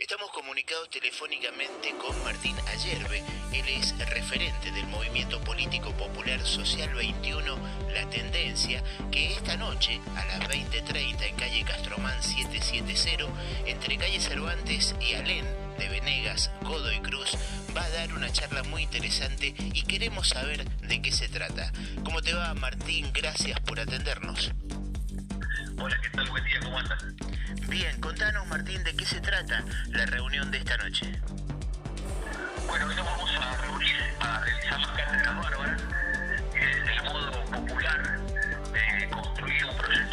Estamos comunicados telefónicamente con Martín Ayerbe. Él es referente del movimiento político popular Social 21, La Tendencia, que esta noche a las 20.30 en calle Castromán 770, entre calle Cervantes y Alén de Venegas, Godoy Cruz, va a dar una charla muy interesante y queremos saber de qué se trata. ¿Cómo te va Martín? Gracias por atendernos. Hola, ¿qué tal? Buen día, ¿cómo andas? Bien, contanos Martín de qué se trata la reunión de esta noche. Bueno, hoy nos vamos a reunir a realizar las cátedras bárbaras, es el modo popular de construir un proyecto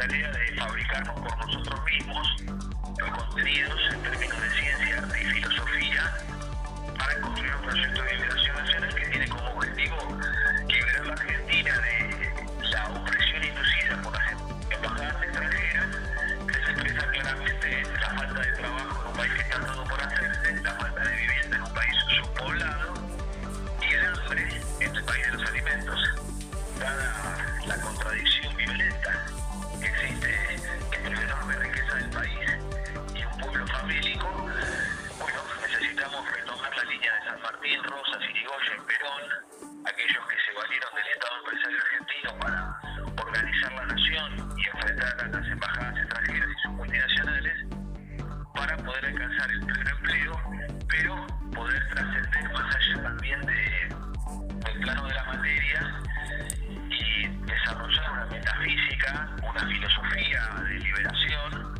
tarea de fabricarnos por nosotros Perón, aquellos que se valieron del Estado empresario argentino para organizar la nación y enfrentar a las embajadas extranjeras y sus multinacionales, para poder alcanzar el pleno empleo, pero poder trascender más allá también de, del plano de la materia y desarrollar una metafísica, una filosofía de liberación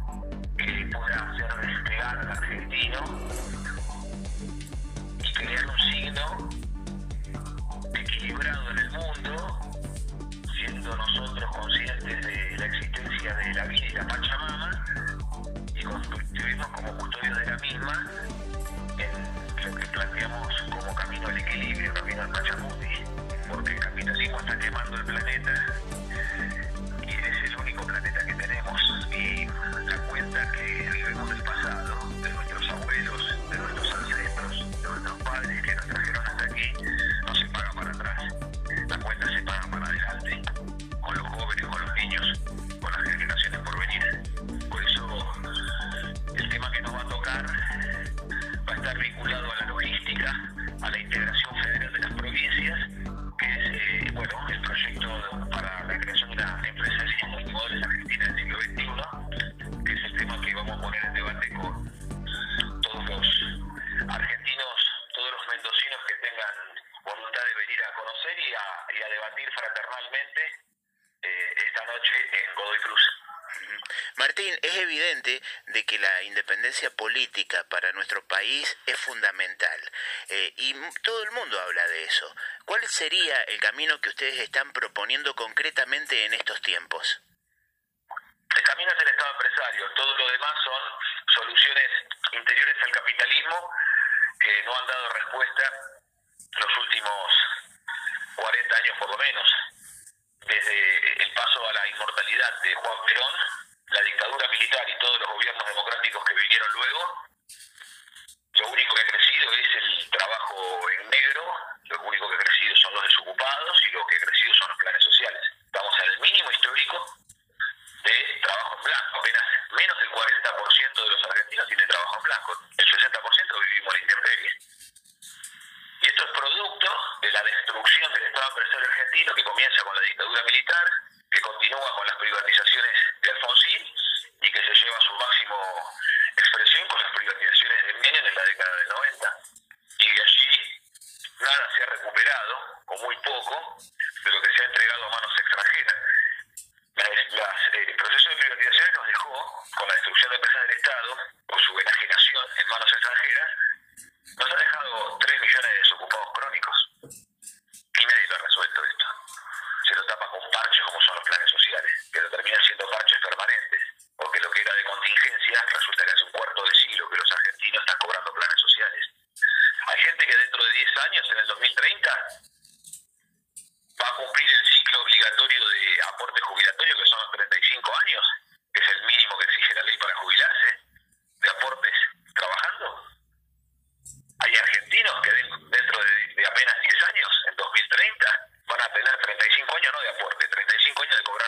que pueda hacer despegar al argentino y crear un signo equilibrado en el mundo, siendo nosotros conscientes de la existencia de la vida y la Pachamama y constituirnos como custodios de la misma en lo que planteamos como camino al equilibrio, camino al Pachamundi, porque el capitalismo está quemando el planeta conocer y a, y a debatir fraternalmente eh, esta noche en Godoy Cruz. Martín, es evidente de que la independencia política para nuestro país es fundamental eh, y todo el mundo habla de eso. ¿Cuál sería el camino que ustedes están proponiendo concretamente en estos tiempos? El camino es el Estado empresario, todo lo demás son soluciones interiores al capitalismo que no han dado respuesta los últimos 40 años por lo menos. Desde el paso a la inmortalidad de Juan Perón, la dictadura militar y todos los gobiernos democráticos que vinieron luego, lo único que ha crecido es el trabajo en negro, lo único que ha crecido son los desocupados y lo que ha crecido son los planes sociales. Estamos en el mínimo histórico de trabajo en blanco. Apenas menos del 40% de los argentinos tiene trabajo en blanco. El 60% vivimos en la intemperie. Y esto es producto de la destrucción del Estado empresario argentino que comienza con la dictadura militar, que continúa con las privatizaciones de Alfonsín y que se lleva a su máximo expresión con las privatizaciones de Menem en la década del 90. Y de allí nada se ha recuperado, o muy poco, de lo que se ha entregado a manos extranjeras. Las- las, eh, el proceso de privatizaciones nos dejó, con la destrucción de empresas del Estado, o su enajenación en manos extranjeras, nos ha dejado 3 millones de desocupados crónicos. Y nadie lo ha resuelto esto. Se lo tapa con parches como son los planes sociales, pero terminan siendo parches permanentes, porque lo que era de contingencia resulta que hace un cuarto de siglo que los argentinos están cobrando planes sociales. Hay gente que dentro de 10 años, en el 2030, va a cumplir el ciclo obligatorio de aporte jubilatorio, que son los 35 años, que es el mínimo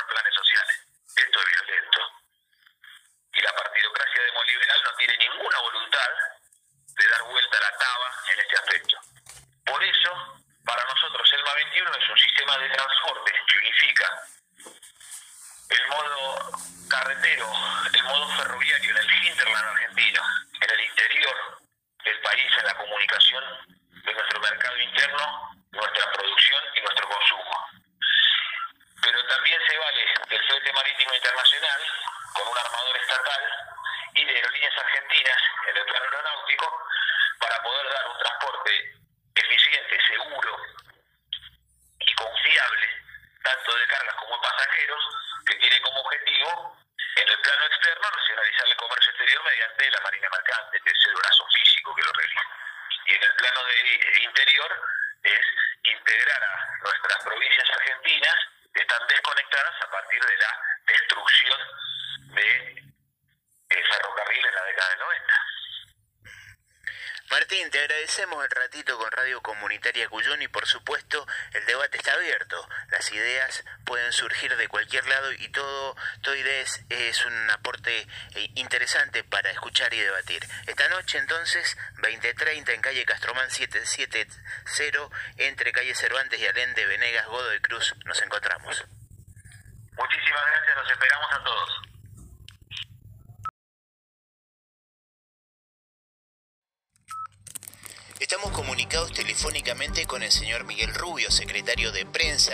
planes sociales. Esto es violento. Y la partidocracia demoliberal no tiene ninguna voluntad de dar vuelta a la taba en este aspecto. Por eso, para nosotros el MA 21 es un sistema de transporte que unifica el modo carretero, el modo ferroviario en el hinterland argentino, en el interior del país, en la comunicación de nuestro mercado interno, nuestra producción y nuestro consumo. Pero también se vale del flete marítimo internacional con un armador estatal y de aerolíneas argentinas en el plano aeronáutico para poder dar un transporte eficiente, seguro y confiable, tanto de cargas como de pasajeros, que tiene como objetivo en el plano externo nacionalizar el comercio exterior mediante la marina mercante, que es el brazo físico que lo realiza. Y en el plano de interior es integrar a nuestras provincias argentinas que están desconectadas a partir de la destrucción de el ferrocarril en la década del 90. Te agradecemos el ratito con Radio Comunitaria Cuyón y por supuesto el debate está abierto. Las ideas pueden surgir de cualquier lado y todo, ideas es un aporte eh, interesante para escuchar y debatir. Esta noche entonces, 20.30 en calle Castromán 770, entre calle Cervantes y Alén Venegas, Godo y Cruz, nos encontramos. Muchísimas gracias, los esperamos a todos. Estamos comunicados telefónicamente con el señor Miguel Rubio, secretario de prensa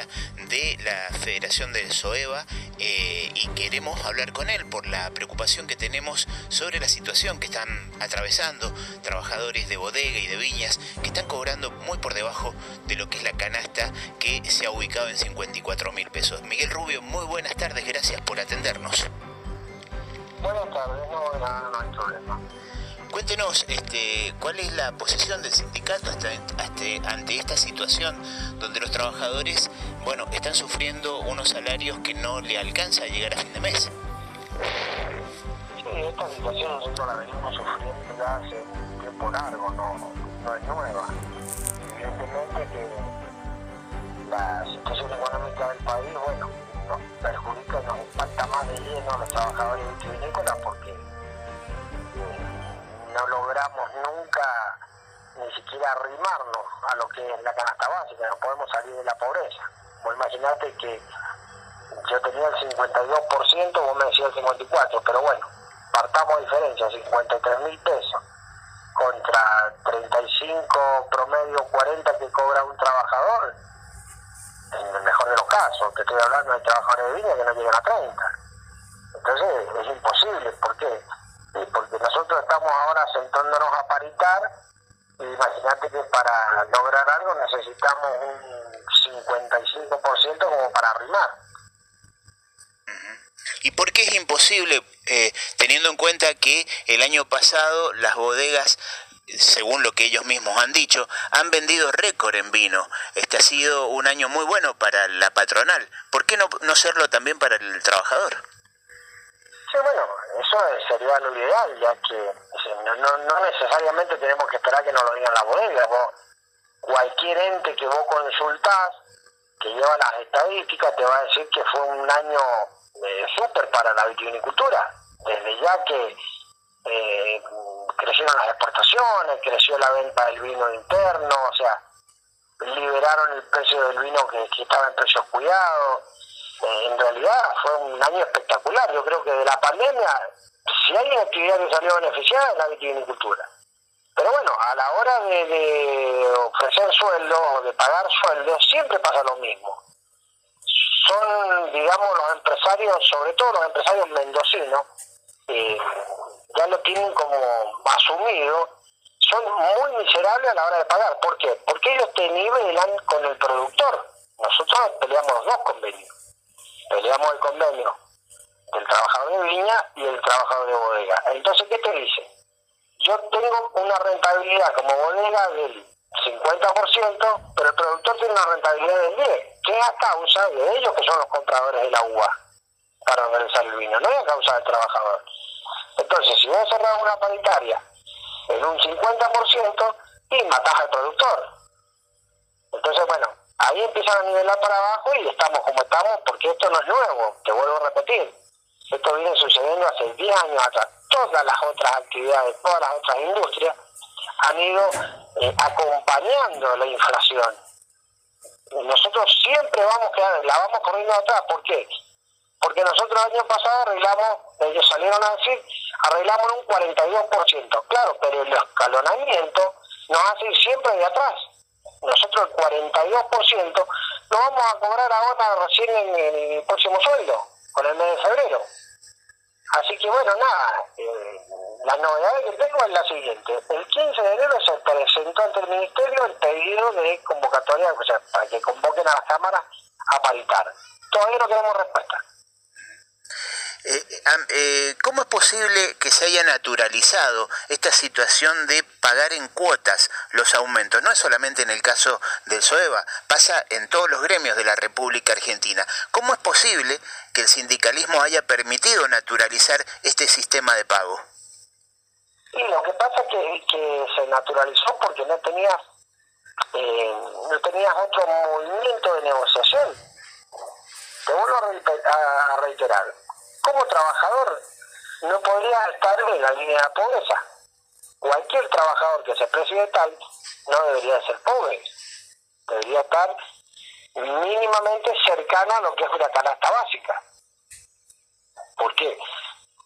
de la Federación del SOEVA, eh, y queremos hablar con él por la preocupación que tenemos sobre la situación que están atravesando trabajadores de bodega y de viñas que están cobrando muy por debajo de lo que es la canasta que se ha ubicado en 54 mil pesos. Miguel Rubio, muy buenas tardes, gracias por atendernos. Buenas tardes, no, no, no hay problema. Cuéntenos, este, ¿cuál es la posición del sindicato ante esta situación donde los trabajadores, bueno, están sufriendo unos salarios que no le alcanza a llegar a fin de mes? Sí, esta situación nosotros la venimos sufriendo ya hace un tiempo largo, no, no es nueva. Evidentemente que la situación económica del país, bueno, nos perjudica, nos impacta más de lleno a los trabajadores vitivinícolas porque no logramos nunca ni siquiera arrimarnos a lo que es la canasta básica, no podemos salir de la pobreza. Vos imaginate que yo tenía el 52%, vos me decías el 54%, pero bueno, partamos diferencia, 53 mil pesos contra 35 promedio 40 que cobra un trabajador, en el mejor de los casos, que estoy hablando de trabajadores de viña que no llegan a 30. Entonces es imposible, ¿por qué? Porque nosotros estamos ahora sentándonos a paritar y imagínate que para lograr algo necesitamos un 55% como para arrimar. ¿Y por qué es imposible, eh, teniendo en cuenta que el año pasado las bodegas según lo que ellos mismos han dicho, han vendido récord en vino. Este ha sido un año muy bueno para la patronal. ¿Por qué no, no serlo también para el trabajador? Bueno, eso sería lo ideal, ya que no, no, necesariamente tenemos que esperar que nos lo digan la bodega. Vos, cualquier ente que vos consultás, que lleva las estadísticas, te va a decir que fue un año eh, súper para la vitivinicultura. Desde ya que eh, crecieron las exportaciones, creció la venta del vino interno, o sea, liberaron el precio del vino que, estaba en precios cuidados en realidad fue un año espectacular. Yo creo que de la pandemia, si hay una actividad que salió beneficiada, es la vitivinicultura. Pero bueno, a la hora de, ofrecer sueldos, de pagar sueldos, siempre pasa lo mismo. Son, digamos, los empresarios, sobre todo los empresarios mendocinos, eh, ya lo tienen como asumido, son muy miserables a la hora de pagar. ¿Por qué? Porque ellos te nivelan con el productor. Nosotros peleamos los dos convenios peleamos el convenio del trabajador de viña y el trabajador de bodega. Entonces, ¿qué te dice? Yo tengo una rentabilidad como bodega del 50%, pero el productor tiene una rentabilidad del 10%, que es a causa de ellos que son los compradores de la uva para organizar el vino, no es a causa del trabajador. Entonces, si vos cerrar una paritaria en un 50%, y matás al productor. Entonces, bueno, ahí empiezan a nivelar para abajo y estamos como estamos porque esto no es nuevo, te vuelvo a repetir. Esto viene sucediendo hace 10 años atrás. Todas las otras actividades, todas las otras industrias han ido eh, acompañando la inflación. Nosotros siempre vamos quedando, la vamos corriendo atrás. ¿Por qué? Porque nosotros el año pasado arreglamos, ellos salieron a decir, arreglamos un 42%. Claro, pero el escalonamiento nos hace ir siempre de atrás. Nosotros el 42% lo vamos a cobrar ahora recién en el próximo sueldo, con el mes de febrero. Así que bueno, nada, eh, la novedad que tengo es la siguiente. El 15 de enero se presentó ante el Ministerio el pedido de convocatoria, o sea, para que convoquen a las cámaras a paritar. Todavía no tenemos respuesta. Eh, ¿Cómo es posible que se haya naturalizado esta situación de pagar en cuotas los aumentos? No es solamente en el caso del SOEVA, pasa en todos los gremios de la República Argentina. ¿Cómo es posible que el sindicalismo haya permitido naturalizar este sistema de pago? Sí, lo que pasa es que, se naturalizó porque no tenías, eh, no tenías otro movimiento de negociación. Te vuelvo a reiterar, como trabajador no podría estar en la línea de pobreza. Cualquier trabajador que se precie tal no debería ser pobre, debería estar mínimamente cercano a lo que es una canasta básica. ¿Por qué?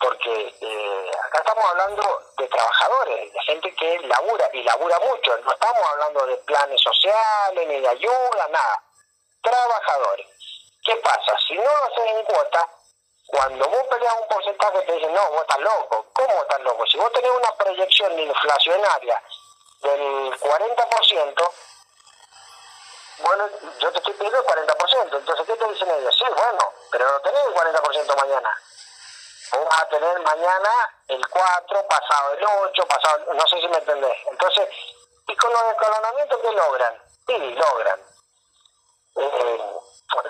Porque eh, acá estamos hablando de trabajadores, de gente que labura y labura mucho, no estamos hablando de planes sociales, ni de ayuda, nada. Trabajadores. ¿Qué pasa? Si no lo hacen en cuota, cuando vos peleas un porcentaje te dicen, no, vos estás loco. ¿Cómo estás loco? Si vos tenés una proyección inflacionaria del 40%, bueno, yo te estoy pidiendo el 40%. Entonces, ¿qué te dicen ellos? Sí, bueno, pero no tenés el 40% mañana. Vos vas a tener mañana el 4, pasado el 8, pasado, no sé si me entendés. Entonces, ¿y con los escalonamientos qué logran? Sí, logran. Eh,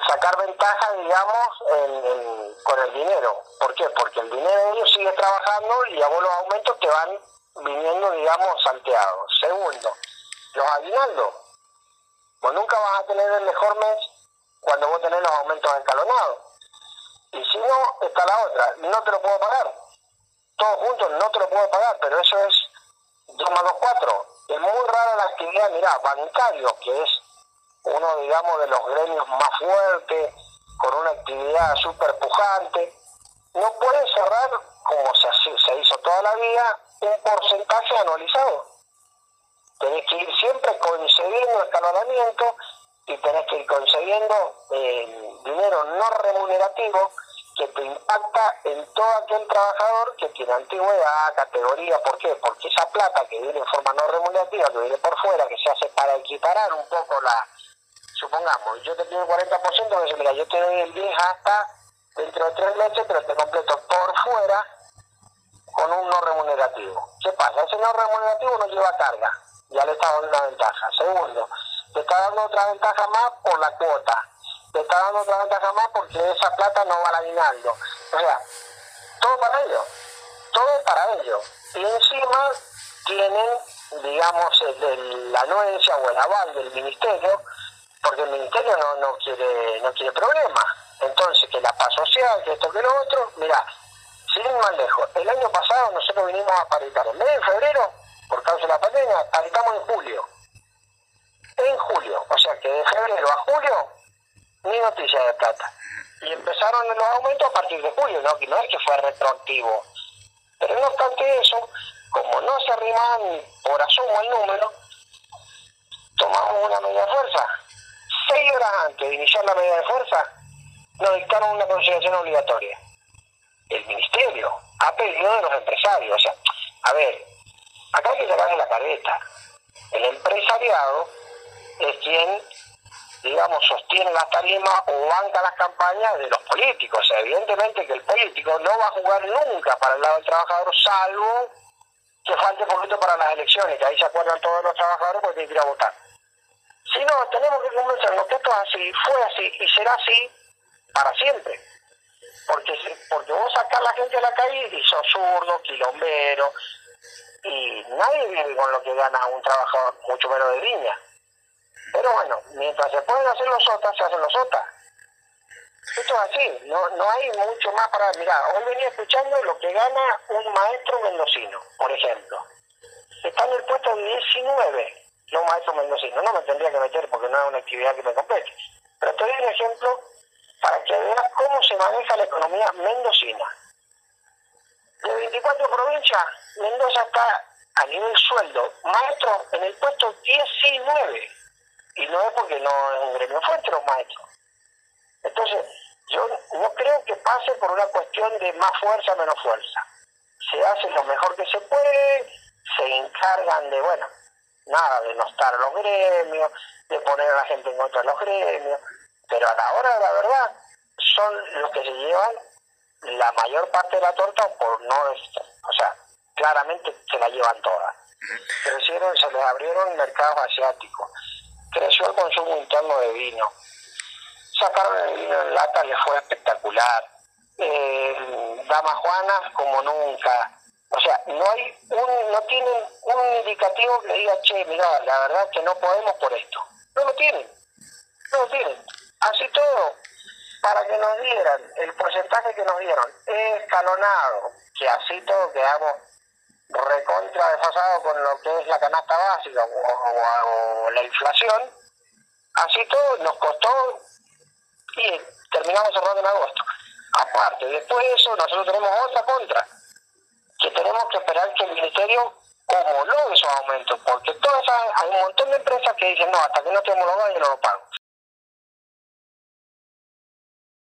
sacar ventaja, digamos, con el dinero. ¿Por qué? Porque el dinero de ellos sigue trabajando y a vos los aumentos te van viniendo, digamos, salteados. Segundo, los aguinaldos. Vos nunca vas a tener el mejor mes cuando vos tenés los aumentos escalonados. Y si no, está la otra, no te lo puedo pagar. Todos juntos no te lo puedo pagar, pero eso es 2 más 2, 4. Es muy rara la actividad, mirá, bancario, que es uno, digamos, de los gremios más fuertes, con una actividad súper pujante, no puede cerrar, como se, se hizo toda la vida, un porcentaje anualizado. Tenés que ir siempre concediendo escalonamiento y tenés que ir concediendo eh, dinero no remunerativo que te impacta en todo aquel trabajador que tiene antigüedad, categoría. ¿Por qué? Porque esa plata que viene en forma no remunerativa, que viene por fuera, que se hace para equiparar un poco la, supongamos, yo te pido el 40%, dice, mira, yo te doy el 10 hasta dentro de tres meses, pero te completo por fuera con un no remunerativo. ¿Qué pasa? Ese no remunerativo no lleva carga, ya le está dando una ventaja. Segundo, te está dando otra ventaja más por la cuota, te está dando otra ventaja más porque esa plata no va al aguinaldo. O sea, todo para ellos, todo para ellos. Y encima tienen, digamos, la anuencia o el aval del ministerio porque el ministerio no, no quiere no quiere problemas. Entonces, que la paz social, que esto, que lo otro, mira, sin ir más lejos, el año pasado nosotros vinimos a paritar, en de febrero, por causa de la pandemia, paritamos en julio. En julio, o sea que de febrero a julio, ni noticia de plata. Y empezaron los aumentos a partir de julio, ¿no? Que no es que fue retroactivo. Pero no obstante eso, como no se arriman por asumo el número, tomamos una media fuerza seis horas antes de iniciar la medida de fuerza, nos dictaron una conciliación obligatoria. El ministerio ha pedido de los empresarios. O sea, a ver, acá hay que sacarle la careta. El empresariado es quien, digamos, sostiene las tarimas o banca las campañas de los políticos. O sea, evidentemente que el político no va a jugar nunca para el lado del trabajador, salvo que falte poquito para las elecciones, que ahí se acuerdan todos los trabajadores porque tienen que ir a votar. Si no, tenemos que convencernos que esto es así, fue así y será así para siempre. Porque, porque vos sacás a la gente a la calle y sos zurdo, quilombero, y nadie vive con lo que gana un trabajador, mucho menos de línea. Pero bueno, mientras se pueden hacer los OTA, se hacen los OTA. Esto es así, no, no hay mucho más para mirar. Hoy venía escuchando lo que gana un maestro mendocino, por ejemplo. Está en el puesto 19, no maestro mendocino. No me tendría que meter porque no es una actividad que me compete. Pero te doy un ejemplo para que veas cómo se maneja la economía mendocina. De 24 provincias, Mendoza está a nivel sueldo, maestro en el puesto 19. Y no es porque no es un gremio fuerte los maestros. Entonces, yo no creo que pase por una cuestión de más fuerza, menos fuerza. Se hace lo mejor que se puede, se encargan de, bueno, nada, de no estar los gremios, de poner a la gente en contra de los gremios, pero a la hora de la verdad son los que se llevan la mayor parte de la torta por no, o sea, claramente se la llevan todas. Crecieron, se les abrieron mercados asiáticos, creció el consumo interno de vino, sacaron el vino en lata, les fue espectacular, eh, Damas Juanas como nunca, o sea, no hay un, no tienen un indicativo que diga, che, mira, la verdad que no podemos por esto. No lo tienen, no lo tienen. Así todo, para que nos dieran el porcentaje que nos dieron escalonado, que así todo quedamos recontra desfasado con lo que es la canasta básica o, la inflación, así todo nos costó y terminamos cerrando en agosto. Aparte, después de eso, nosotros tenemos otra contra, que tenemos que esperar que el ministerio homologue esos aumentos, porque todas hay un montón de empresas que dicen, no, hasta que no te homologado yo no lo pago.